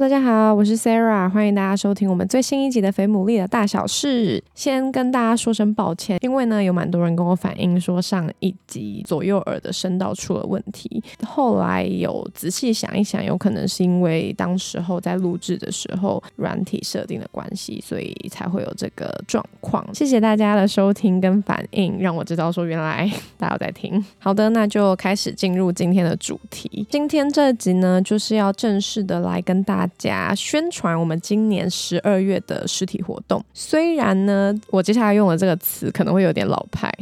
大家好，我是 Sarah，欢迎大家收听我们最新一集的《肥牡蛎的大小事》。先跟大家说声抱歉，因为呢有蛮多人跟我反映说上一集左右耳的声道出了问题。后来有仔细想一想，有可能是因为当时候在录制的时候软体设定的关系，所以才会有这个状况。谢谢大家的收听跟反应，让我知道说原来 大家在听。好的，那就开始进入今天的主题。今天这集呢，就是要正式的来。跟大家加宣传我们今年十二月的实体活动。虽然呢，我接下来用的这个词可能会有点老派。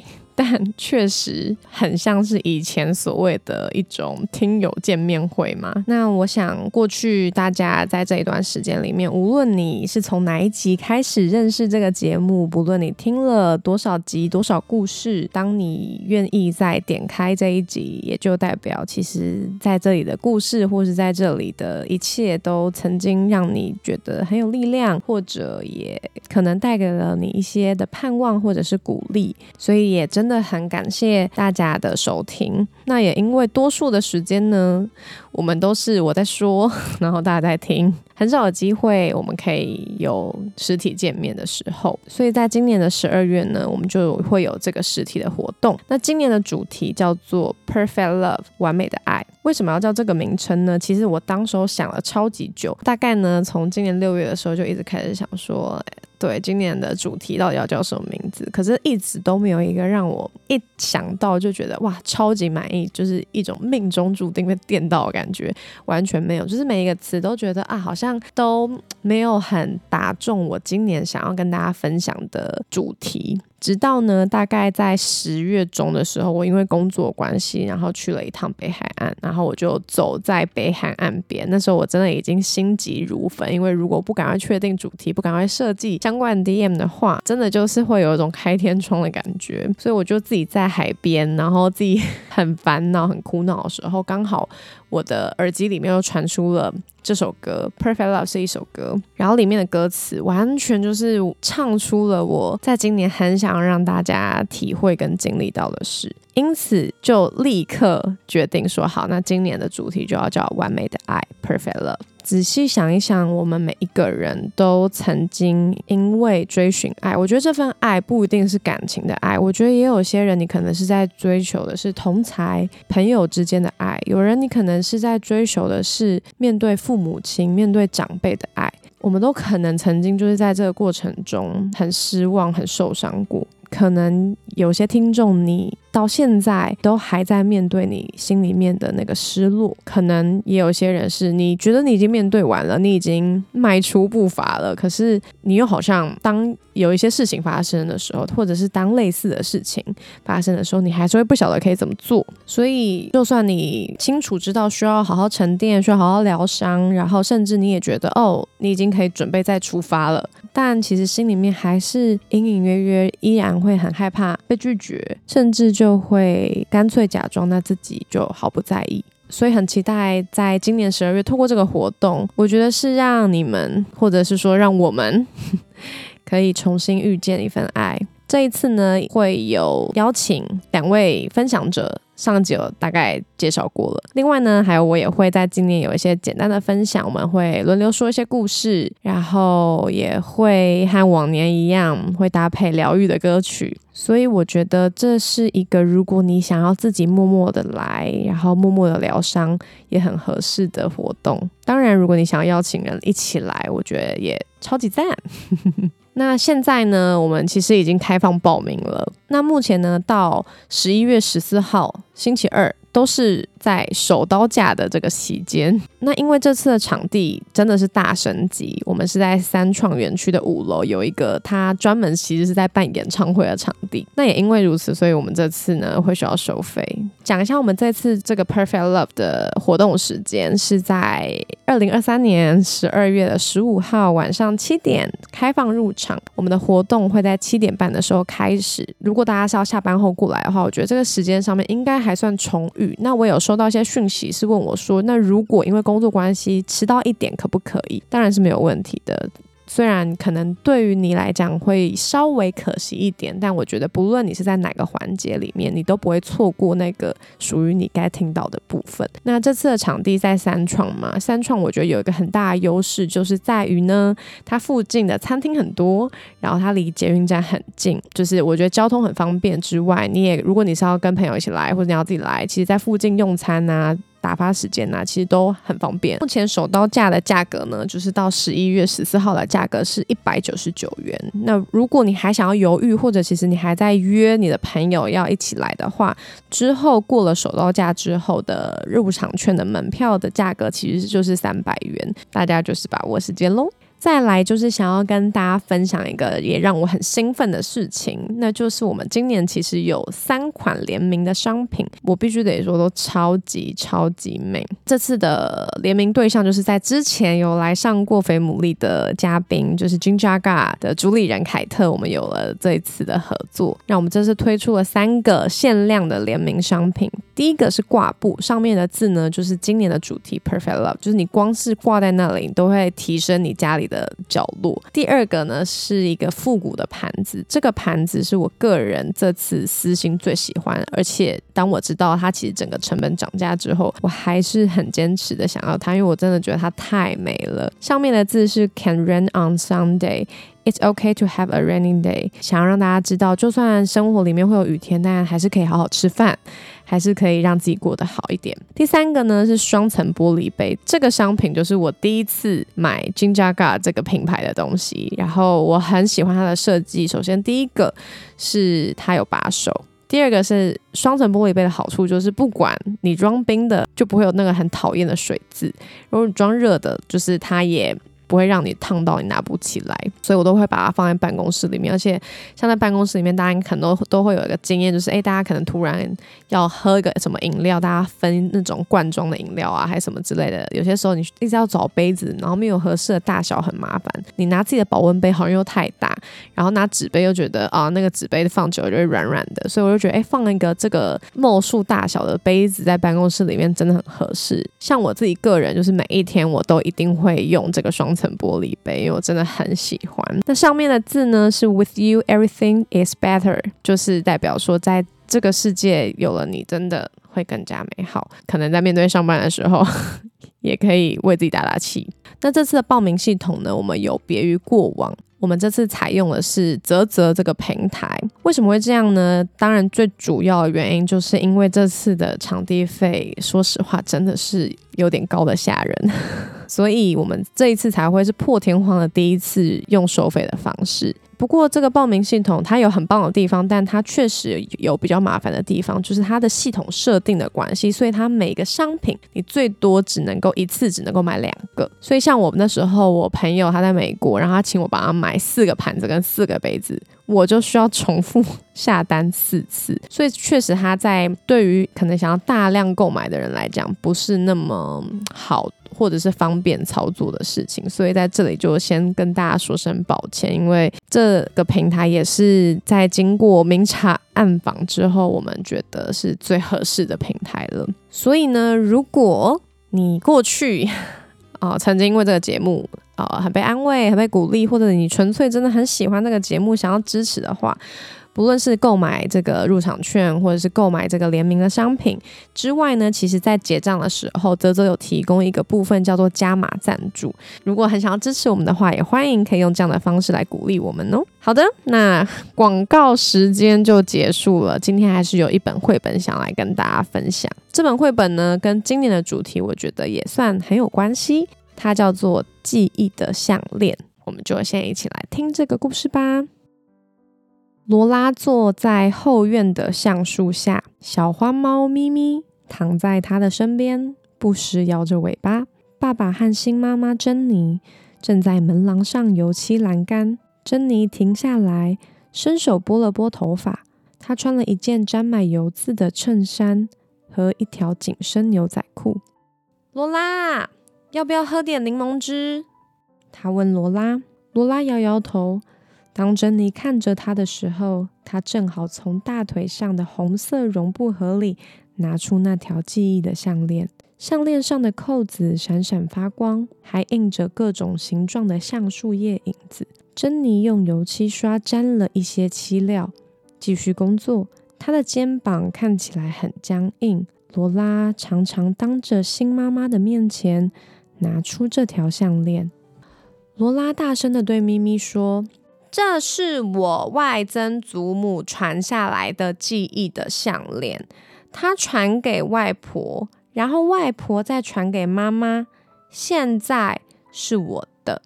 但确实很像是以前所谓的一种听友见面会嘛。那我想过去大家在这一段时间里面，无论你是从哪一集开始认识这个节目，不论你听了多少集、多少故事，当你愿意再点开这一集，也就代表其实在这里的故事，或是在这里的一切，都曾经让你觉得很有力量，或者也可能带给了你一些的盼望或者是鼓励。所以也真。真的很感谢大家的收听。那也因为多数的时间呢，我们都是我在说，然后大家在听，很少有机会我们可以有实体见面的时候。所以在今年的十二月呢，我们就会有这个实体的活动。那今年的主题叫做 Perfect Love，完美的爱。为什么要叫这个名称呢？其实我当时候想了超级久，大概呢从今年六月的时候就一直开始想说。对今年的主题到底要叫什么名字？可是一直都没有一个让我一想到就觉得哇超级满意，就是一种命中注定被电到的感觉，完全没有。就是每一个词都觉得啊，好像都没有很打中我今年想要跟大家分享的主题。直到呢，大概在十月中的时候，我因为工作关系，然后去了一趟北海岸，然后我就走在北海岸边。那时候我真的已经心急如焚，因为如果不赶快确定主题，不赶快设计相关 DM 的话，真的就是会有一种开天窗的感觉。所以我就自己在海边，然后自己 很烦恼、很苦恼的时候，刚好。我的耳机里面又传出了这首歌《Perfect Love》是一首歌，然后里面的歌词完全就是唱出了我在今年很想想要让大家体会跟经历到的事，因此就立刻决定说好，那今年的主题就要叫《完美的爱》（Perfect Love）。仔细想一想，我们每一个人都曾经因为追寻爱，我觉得这份爱不一定是感情的爱，我觉得也有些人你可能是在追求的是同才朋友之间的爱，有人你可能是在追求的是面对父母亲、面对长辈的爱，我们都可能曾经就是在这个过程中很失望、很受伤过，可能有些听众你。到现在都还在面对你心里面的那个失落，可能也有些人是你觉得你已经面对完了，你已经迈出步伐了，可是你又好像当有一些事情发生的时候，或者是当类似的事情发生的时候，你还是会不晓得可以怎么做。所以，就算你清楚知道需要好好沉淀，需要好好疗伤，然后甚至你也觉得哦，你已经可以准备再出发了，但其实心里面还是隐隐约约依然会很害怕被拒绝，甚至就。就会干脆假装那自己就毫不在意，所以很期待在今年十二月透过这个活动，我觉得是让你们，或者是说让我们 可以重新遇见一份爱。这一次呢，会有邀请两位分享者。上集有大概介绍过了，另外呢，还有我也会在今年有一些简单的分享，我们会轮流说一些故事，然后也会和往年一样，会搭配疗愈的歌曲，所以我觉得这是一个如果你想要自己默默的来，然后默默的疗伤，也很合适的活动。当然，如果你想要邀请人一起来，我觉得也超级赞。那现在呢，我们其实已经开放报名了。那目前呢，到十一月十四号星期二都是在手刀架的这个期间，那因为这次的场地真的是大升级，我们是在三创园区的五楼有一个，它专门其实是在办演唱会的场地。那也因为如此，所以我们这次呢会需要收费。讲一下我们这次这个 Perfect Love 的活动时间是在二零二三年十二月的十五号晚上七点开放入场。我们的活动会在七点半的时候开始。如果大家是要下班后过来的话，我觉得这个时间上面应该还算充裕。那我有收到一些讯息，是问我说，那如果因为工作关系迟到一点，可不可以？当然是没有问题的。虽然可能对于你来讲会稍微可惜一点，但我觉得不论你是在哪个环节里面，你都不会错过那个属于你该听到的部分。那这次的场地在三创嘛，三创我觉得有一个很大的优势，就是在于呢，它附近的餐厅很多，然后它离捷运站很近，就是我觉得交通很方便之外，你也如果你是要跟朋友一起来，或者你要自己来，其实在附近用餐啊。打发时间呐，其实都很方便。目前手刀价的价格呢，就是到十一月十四号的价格是一百九十九元。那如果你还想要犹豫，或者其实你还在约你的朋友要一起来的话，之后过了手刀价之后的入场券的门票的价格其实就是三百元，大家就是把握时间喽。再来就是想要跟大家分享一个也让我很兴奋的事情，那就是我们今年其实有三款联名的商品，我必须得说都超级超级美。这次的联名对象就是在之前有来上过肥牡蛎的嘉宾，就是 Jinjaga 的主理人凯特，我们有了这一次的合作，那我们这次推出了三个限量的联名商品。第一个是挂布，上面的字呢就是今年的主题 Perfect Love，就是你光是挂在那里，你都会提升你家里。的角落。第二个呢是一个复古的盘子，这个盘子是我个人这次私心最喜欢，而且当我知道它其实整个成本涨价之后，我还是很坚持的想要它，因为我真的觉得它太美了。上面的字是 Can rain on Sunday。It's okay to have a rainy day。想要让大家知道，就算生活里面会有雨天，但还是可以好好吃饭，还是可以让自己过得好一点。第三个呢是双层玻璃杯，这个商品就是我第一次买 Jinjaga 这个品牌的东西，然后我很喜欢它的设计。首先第一个是它有把手，第二个是双层玻璃杯的好处就是不管你装冰的，就不会有那个很讨厌的水渍；如果你装热的，就是它也。不会让你烫到你拿不起来，所以我都会把它放在办公室里面。而且像在办公室里面，大家可能都都会有一个经验，就是哎，大家可能突然要喝一个什么饮料，大家分那种罐装的饮料啊，还是什么之类的。有些时候你一直要找杯子，然后没有合适的大小，很麻烦。你拿自己的保温杯好像又太大，然后拿纸杯又觉得啊，那个纸杯放久了就会软软的。所以我就觉得，哎，放一个这个墨数大小的杯子在办公室里面真的很合适。像我自己个人，就是每一天我都一定会用这个双。层玻璃杯，因为我真的很喜欢。那上面的字呢是 “With you, everything is better”，就是代表说，在这个世界有了你，真的会更加美好。可能在面对上班的时候，也可以为自己打打气。那这次的报名系统呢，我们有别于过往。我们这次采用的是泽泽这个平台，为什么会这样呢？当然，最主要的原因就是因为这次的场地费，说实话真的是有点高的吓人，所以我们这一次才会是破天荒的第一次用收费的方式。不过这个报名系统它有很棒的地方，但它确实有比较麻烦的地方，就是它的系统设定的关系，所以它每个商品你最多只能够一次只能够买两个。所以像我们那时候，我朋友他在美国，然后他请我帮他买四个盘子跟四个杯子。我就需要重复 下单四次，所以确实它在对于可能想要大量购买的人来讲，不是那么好或者是方便操作的事情。所以在这里就先跟大家说声抱歉，因为这个平台也是在经过明察暗访之后，我们觉得是最合适的平台了。所以呢，如果你过去哦曾经因为这个节目，呃，很被安慰，很被鼓励，或者你纯粹真的很喜欢那个节目，想要支持的话，不论是购买这个入场券，或者是购买这个联名的商品之外呢，其实在结账的时候，泽泽有提供一个部分叫做加码赞助。如果很想要支持我们的话，也欢迎可以用这样的方式来鼓励我们哦。好的，那广告时间就结束了。今天还是有一本绘本想来跟大家分享。这本绘本呢，跟今年的主题我觉得也算很有关系。它叫做记忆的项链，我们就先一起来听这个故事吧。罗拉坐在后院的橡树下，小花猫咪咪躺在他的身边，不时摇着尾巴。爸爸和新妈妈珍妮正在门廊上油漆栏杆。珍妮停下来，伸手拨了拨头发。她穿了一件沾满油渍的衬衫和一条紧身牛仔裤。罗拉，要不要喝点柠檬汁？他问罗拉。罗拉摇摇头。当珍妮看着他的时候，他正好从大腿上的红色绒布盒里拿出那条记忆的项链。项链上的扣子闪闪发光，还印着各种形状的橡树叶影子。珍妮用油漆刷沾了一些漆料，继续工作。她的肩膀看起来很僵硬。罗拉常常当着新妈妈的面前拿出这条项链。罗拉大声的对咪咪说。这是我外曾祖母传下来的记忆的项链，她传给外婆，然后外婆再传给妈妈，现在是我的。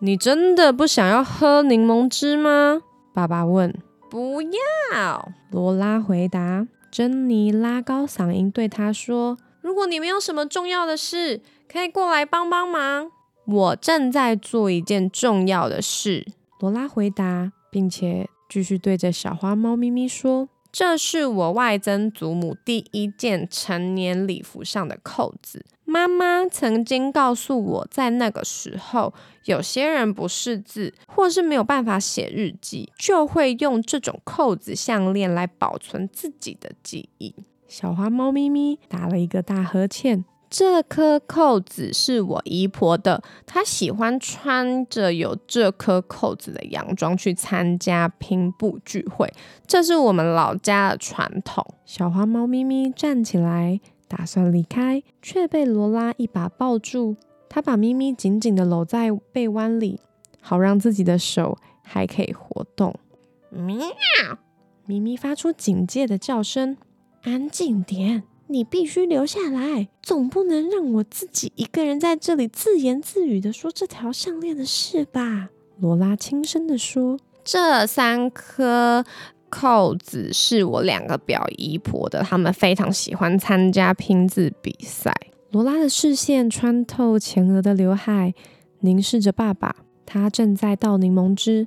你真的不想要喝柠檬汁吗？爸爸问。不要，罗拉回答。珍妮拉高嗓音对他说：“如果你没有什么重要的事，可以过来帮帮忙。我正在做一件重要的事。”罗拉回答，并且继续对着小花猫咪咪说：“这是我外曾祖母第一件成年礼服上的扣子。妈妈曾经告诉我，在那个时候，有些人不识字，或是没有办法写日记，就会用这种扣子项链来保存自己的记忆。”小花猫咪咪打了一个大呵欠。这颗扣子是我姨婆的，她喜欢穿着有这颗扣子的洋装去参加拼布聚会，这是我们老家的传统。小花猫咪咪站起来，打算离开，却被罗拉一把抱住。她把咪咪紧紧的搂在被弯里，好让自己的手还可以活动。喵！咪咪发出警戒的叫声，安静点。你必须留下来，总不能让我自己一个人在这里自言自语的说这条项链的事吧？罗拉轻声的说：“这三颗扣子是我两个表姨婆的，他们非常喜欢参加拼字比赛。”罗拉的视线穿透前额的刘海，凝视着爸爸。他正在倒柠檬汁，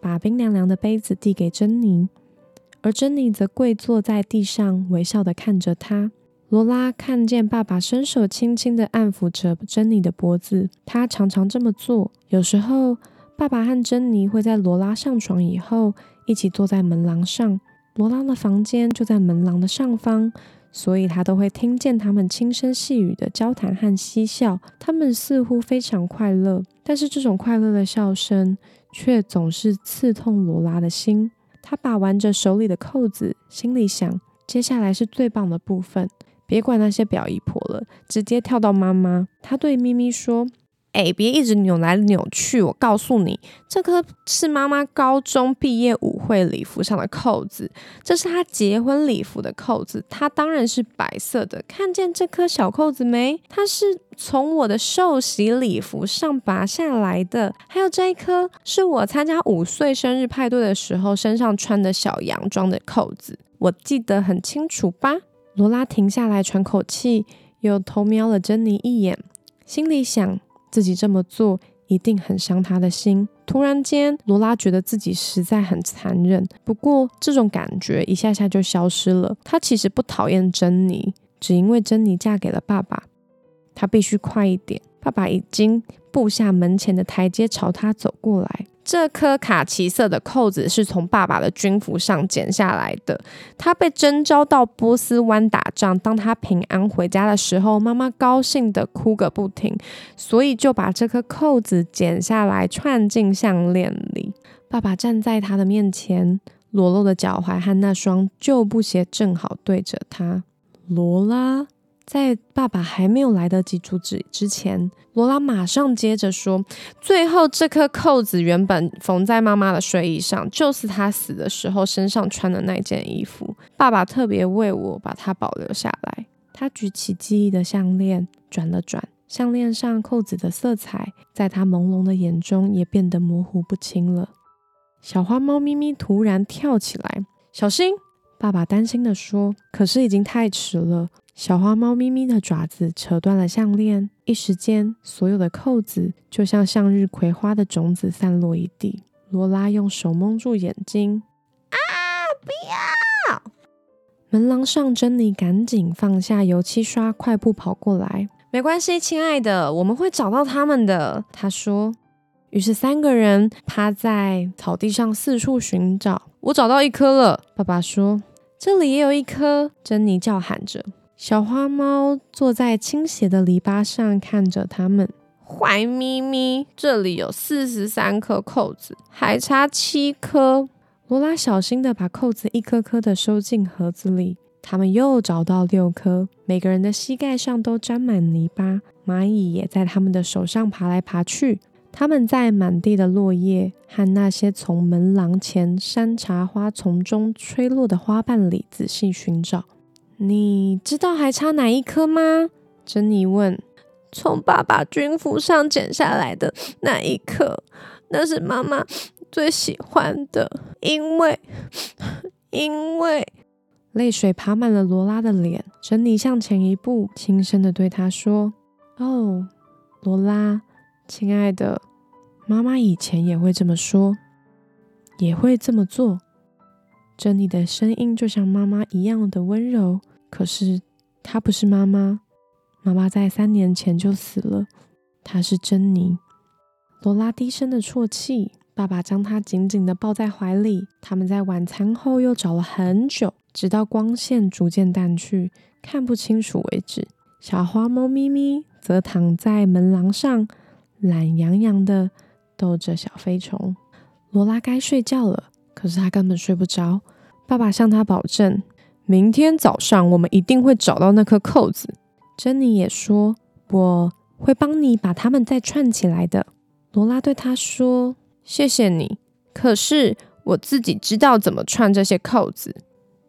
把冰凉凉的杯子递给珍妮，而珍妮则跪坐在地上，微笑的看着他。罗拉看见爸爸伸手轻轻地按抚着珍妮的脖子，他常常这么做。有时候，爸爸和珍妮会在罗拉上床以后一起坐在门廊上。罗拉的房间就在门廊的上方，所以他都会听见他们轻声细语的交谈和嬉笑。他们似乎非常快乐，但是这种快乐的笑声却总是刺痛罗拉的心。他把玩着手里的扣子，心里想：接下来是最棒的部分。别管那些表姨婆了，直接跳到妈妈。他对咪咪说：“哎，别一直扭来扭去。我告诉你，这颗是妈妈高中毕业舞会礼服上的扣子，这是她结婚礼服的扣子，它当然是白色的。看见这颗小扣子没？它是从我的寿喜礼服上拔下来的。还有这一颗，是我参加五岁生日派对的时候身上穿的小洋装的扣子，我记得很清楚吧？”罗拉停下来喘口气，又偷瞄了珍妮一眼，心里想自己这么做一定很伤她的心。突然间，罗拉觉得自己实在很残忍，不过这种感觉一下下就消失了。她其实不讨厌珍妮，只因为珍妮嫁给了爸爸。她必须快一点，爸爸已经步下门前的台阶，朝她走过来。这颗卡其色的扣子是从爸爸的军服上剪下来的。他被征召到波斯湾打仗。当他平安回家的时候，妈妈高兴的哭个不停，所以就把这颗扣子剪下来串进项链里。爸爸站在他的面前，裸露的脚踝和那双旧布鞋正好对着他。罗拉。在爸爸还没有来得及阻止之前，罗拉马上接着说：“最后，这颗扣子原本缝在妈妈的睡衣上，就是她死的时候身上穿的那件衣服。爸爸特别为我把它保留下来。”他举起记忆的项链，转了转，项链上扣子的色彩，在他朦胧的眼中也变得模糊不清了。小花猫咪咪突然跳起来：“小心！”爸爸担心地说：“可是已经太迟了。”小花猫咪咪的爪子扯断了项链，一时间，所有的扣子就像向日葵花的种子散落一地。罗拉用手蒙住眼睛，啊！不要！门廊上，珍妮赶紧放下油漆刷，快步跑过来。没关系，亲爱的，我们会找到他们的。他说。于是三个人趴在草地上四处寻找。我找到一颗了，爸爸说。这里也有一颗，珍妮叫喊着。小花猫坐在倾斜的篱笆上，看着他们。坏咪咪，这里有四十三颗扣子，还差七颗。罗拉小心的把扣子一颗颗的收进盒子里。他们又找到六颗，每个人的膝盖上都沾满泥巴，蚂蚁也在他们的手上爬来爬去。他们在满地的落叶和那些从门廊前山茶花丛中吹落的花瓣里仔细寻找。你知道还差哪一颗吗？珍妮问。从爸爸军服上剪下来的那一颗，那是妈妈最喜欢的，因为因为泪水爬满了罗拉的脸。珍妮向前一步，轻声的对他说：“哦，罗拉。”亲爱的，妈妈以前也会这么说，也会这么做。珍妮的声音就像妈妈一样的温柔，可是她不是妈妈。妈妈在三年前就死了，她是珍妮。罗拉低声的啜泣，爸爸将她紧紧的抱在怀里。他们在晚餐后又找了很久，直到光线逐渐淡去，看不清楚为止。小花猫咪咪则躺在门廊上。懒洋洋的逗着小飞虫，罗拉该睡觉了，可是她根本睡不着。爸爸向她保证，明天早上我们一定会找到那颗扣子。珍妮也说，我会帮你把它们再串起来的。罗拉对他说：“谢谢你，可是我自己知道怎么串这些扣子。”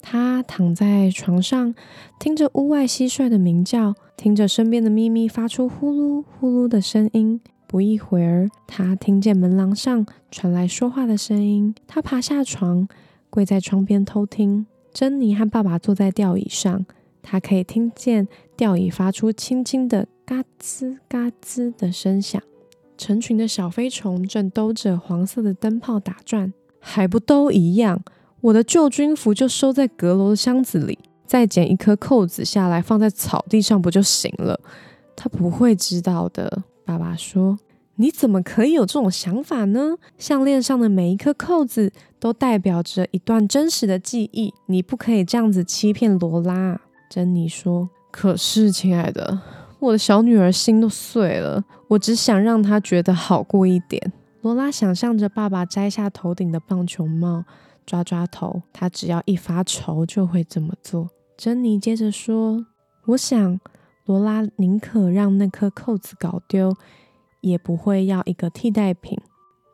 他躺在床上，听着屋外蟋蟀的鸣叫，听着身边的咪咪发出呼噜呼噜的声音。不一会儿，他听见门廊上传来说话的声音。他爬下床，跪在窗边偷听。珍妮和爸爸坐在吊椅上，他可以听见吊椅发出轻轻的嘎吱嘎吱的声响。成群的小飞虫正兜着黄色的灯泡打转，还不都一样？我的旧军服就收在阁楼的箱子里，再剪一颗扣子下来放在草地上不就行了？他不会知道的。爸爸说：“你怎么可以有这种想法呢？项链上的每一颗扣子都代表着一段真实的记忆，你不可以这样子欺骗罗拉。”珍妮说：“可是，亲爱的，我的小女儿心都碎了，我只想让她觉得好过一点。”罗拉想象着爸爸摘下头顶的棒球帽，抓抓头，他只要一发愁就会这么做。珍妮接着说：“我想。”罗拉宁可让那颗扣子搞丢，也不会要一个替代品，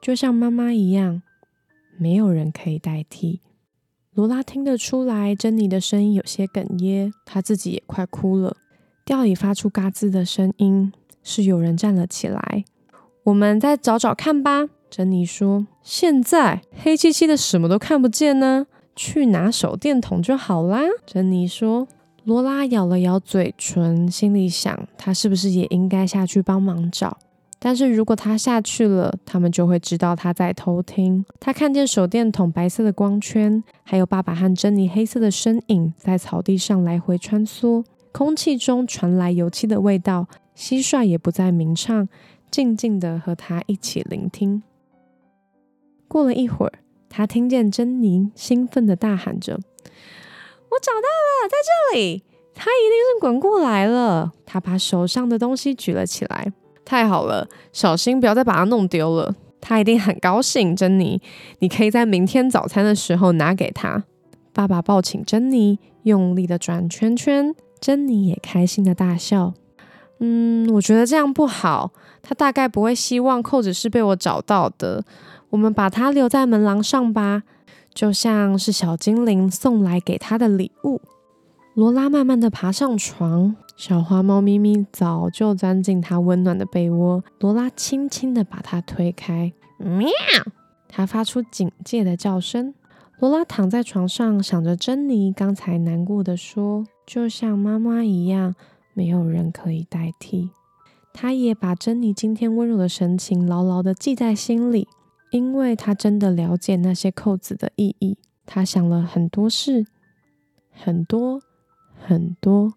就像妈妈一样，没有人可以代替。罗拉听得出来，珍妮的声音有些哽咽，她自己也快哭了。吊椅发出嘎吱的声音，是有人站了起来。我们再找找看吧，珍妮说。现在黑漆漆的，什么都看不见呢。去拿手电筒就好啦，珍妮说。罗拉咬了咬嘴唇，心里想：她是不是也应该下去帮忙找？但是如果他下去了，他们就会知道他在偷听。他看见手电筒白色的光圈，还有爸爸和珍妮黑色的身影在草地上来回穿梭，空气中传来油漆的味道。蟋蟀也不再鸣唱，静静的和他一起聆听。过了一会儿，他听见珍妮兴奋的大喊着。我找到了，在这里，他一定是滚过来了。他把手上的东西举了起来，太好了，小心不要再把它弄丢了。他一定很高兴，珍妮，你可以在明天早餐的时候拿给他。爸爸抱起珍妮，用力的转圈圈，珍妮也开心的大笑。嗯，我觉得这样不好，他大概不会希望扣子是被我找到的。我们把它留在门廊上吧。就像是小精灵送来给他的礼物。罗拉慢慢的爬上床，小花猫咪咪早就钻进它温暖的被窝。罗拉轻轻的把它推开，喵！它发出警戒的叫声。罗拉躺在床上，想着珍妮刚才难过的说：“就像妈妈一样，没有人可以代替。”她也把珍妮今天温柔的神情牢牢的记在心里，因为她真的了解那些扣子的意义。她想了很多事，很多很多。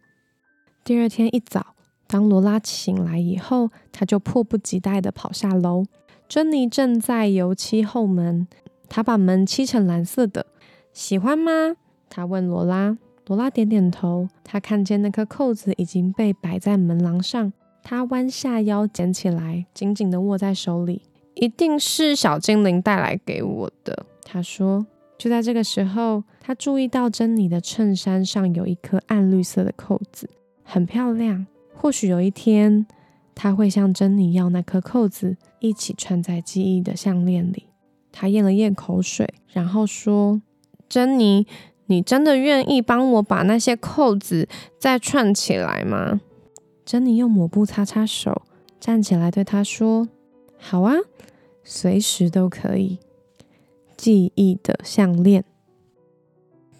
第二天一早，当罗拉醒来以后，她就迫不及待地跑下楼。珍妮正在油漆后门。他把门漆成蓝色的，喜欢吗？他问罗拉。罗拉点点头。他看见那颗扣子已经被摆在门廊上，他弯下腰捡起来，紧紧地握在手里。一定是小精灵带来给我的，他说。就在这个时候，他注意到珍妮的衬衫上有一颗暗绿色的扣子，很漂亮。或许有一天，他会向珍妮要那颗扣子，一起穿在记忆的项链里。他咽了咽口水，然后说：“珍妮，你真的愿意帮我把那些扣子再串起来吗？”珍妮用抹布擦擦手，站起来对他说：“好啊，随时都可以。”记忆的项链。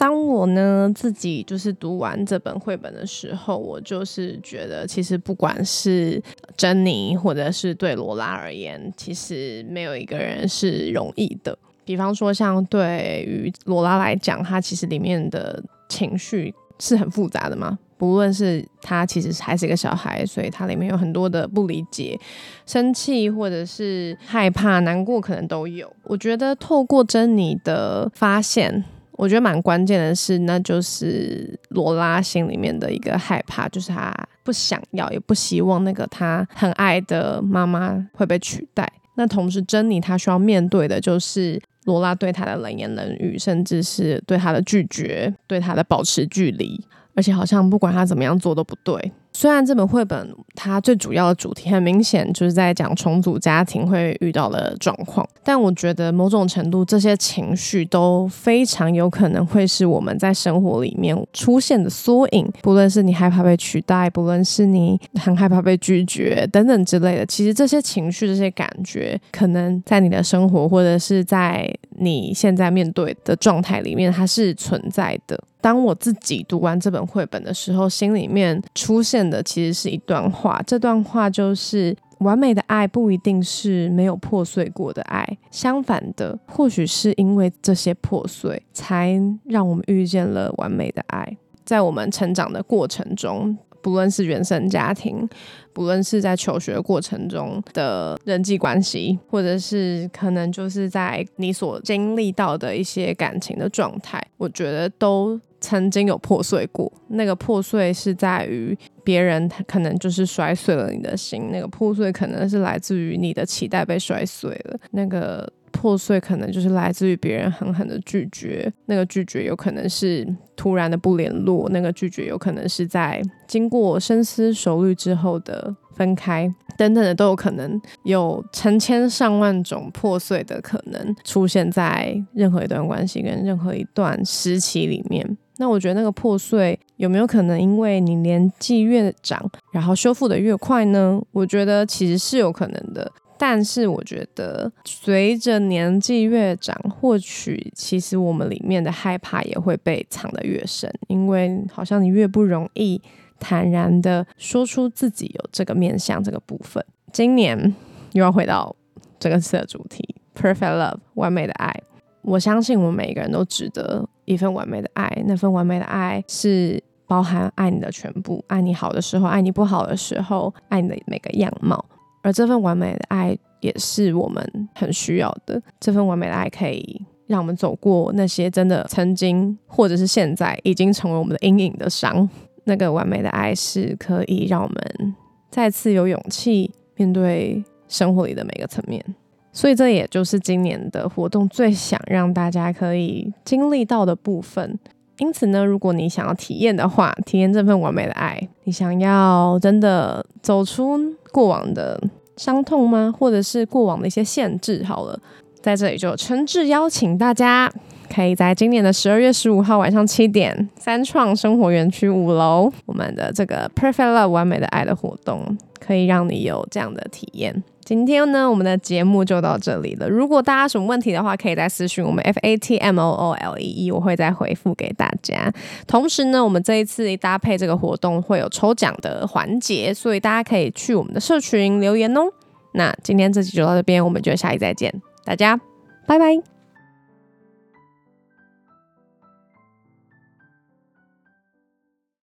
当我呢自己就是读完这本绘本的时候，我就是觉得，其实不管是珍妮，或者是对罗拉而言，其实没有一个人是容易的。比方说，像对于罗拉来讲，她其实里面的情绪是很复杂的嘛。不论是她其实还是一个小孩，所以她里面有很多的不理解、生气，或者是害怕、难过，可能都有。我觉得透过珍妮的发现。我觉得蛮关键的是，那就是罗拉心里面的一个害怕，就是他不想要，也不希望那个他很爱的妈妈会被取代。那同时，珍妮她需要面对的就是罗拉对她的冷言冷语，甚至是对她的拒绝，对她的保持距离。而且好像不管她怎么样做都不对。虽然这本绘本它最主要的主题很明显就是在讲重组家庭会遇到的状况，但我觉得某种程度这些情绪都非常有可能会是我们在生活里面出现的缩影。不论是你害怕被取代，不论是你很害怕被拒绝等等之类的，其实这些情绪、这些感觉，可能在你的生活或者是在你现在面对的状态里面，它是存在的。当我自己读完这本绘本的时候，心里面出现的其实是一段话。这段话就是：完美的爱不一定是没有破碎过的爱，相反的，或许是因为这些破碎，才让我们遇见了完美的爱。在我们成长的过程中。不论是原生家庭，不论是在求学过程中的人际关系，或者是可能就是在你所经历到的一些感情的状态，我觉得都曾经有破碎过。那个破碎是在于别人他可能就是摔碎了你的心，那个破碎可能是来自于你的期待被摔碎了，那个。破碎可能就是来自于别人狠狠的拒绝，那个拒绝有可能是突然的不联络，那个拒绝有可能是在经过深思熟虑之后的分开，等等的都有可能，有成千上万种破碎的可能出现在任何一段关系跟任何一段时期里面。那我觉得那个破碎有没有可能因为你年纪越长，然后修复的越快呢？我觉得其实是有可能的。但是我觉得，随着年纪越长，或许其实我们里面的害怕也会被藏得越深，因为好像你越不容易坦然的说出自己有这个面向这个部分。今年又要回到这个次的主题，perfect love，完美的爱。我相信我们每一个人都值得一份完美的爱，那份完美的爱是包含爱你的全部，爱你好的时候，爱你不好的时候，爱你的每个样貌。而这份完美的爱也是我们很需要的。这份完美的爱可以让我们走过那些真的曾经或者是现在已经成为我们的阴影的伤。那个完美的爱是可以让我们再次有勇气面对生活里的每个层面。所以这也就是今年的活动最想让大家可以经历到的部分。因此呢，如果你想要体验的话，体验这份完美的爱，你想要真的走出过往的伤痛吗？或者是过往的一些限制？好了，在这里就诚挚邀请大家，可以在今年的十二月十五号晚上七点，三创生活园区五楼，我们的这个 Perfect Love 完美的爱的活动，可以让你有这样的体验。今天呢，我们的节目就到这里了。如果大家什么问题的话，可以再私讯我们 F A T M O O L E E，我会再回复给大家。同时呢，我们这一次搭配这个活动会有抽奖的环节，所以大家可以去我们的社群留言哦。那今天这集就到这边，我们就下期再见，大家拜拜。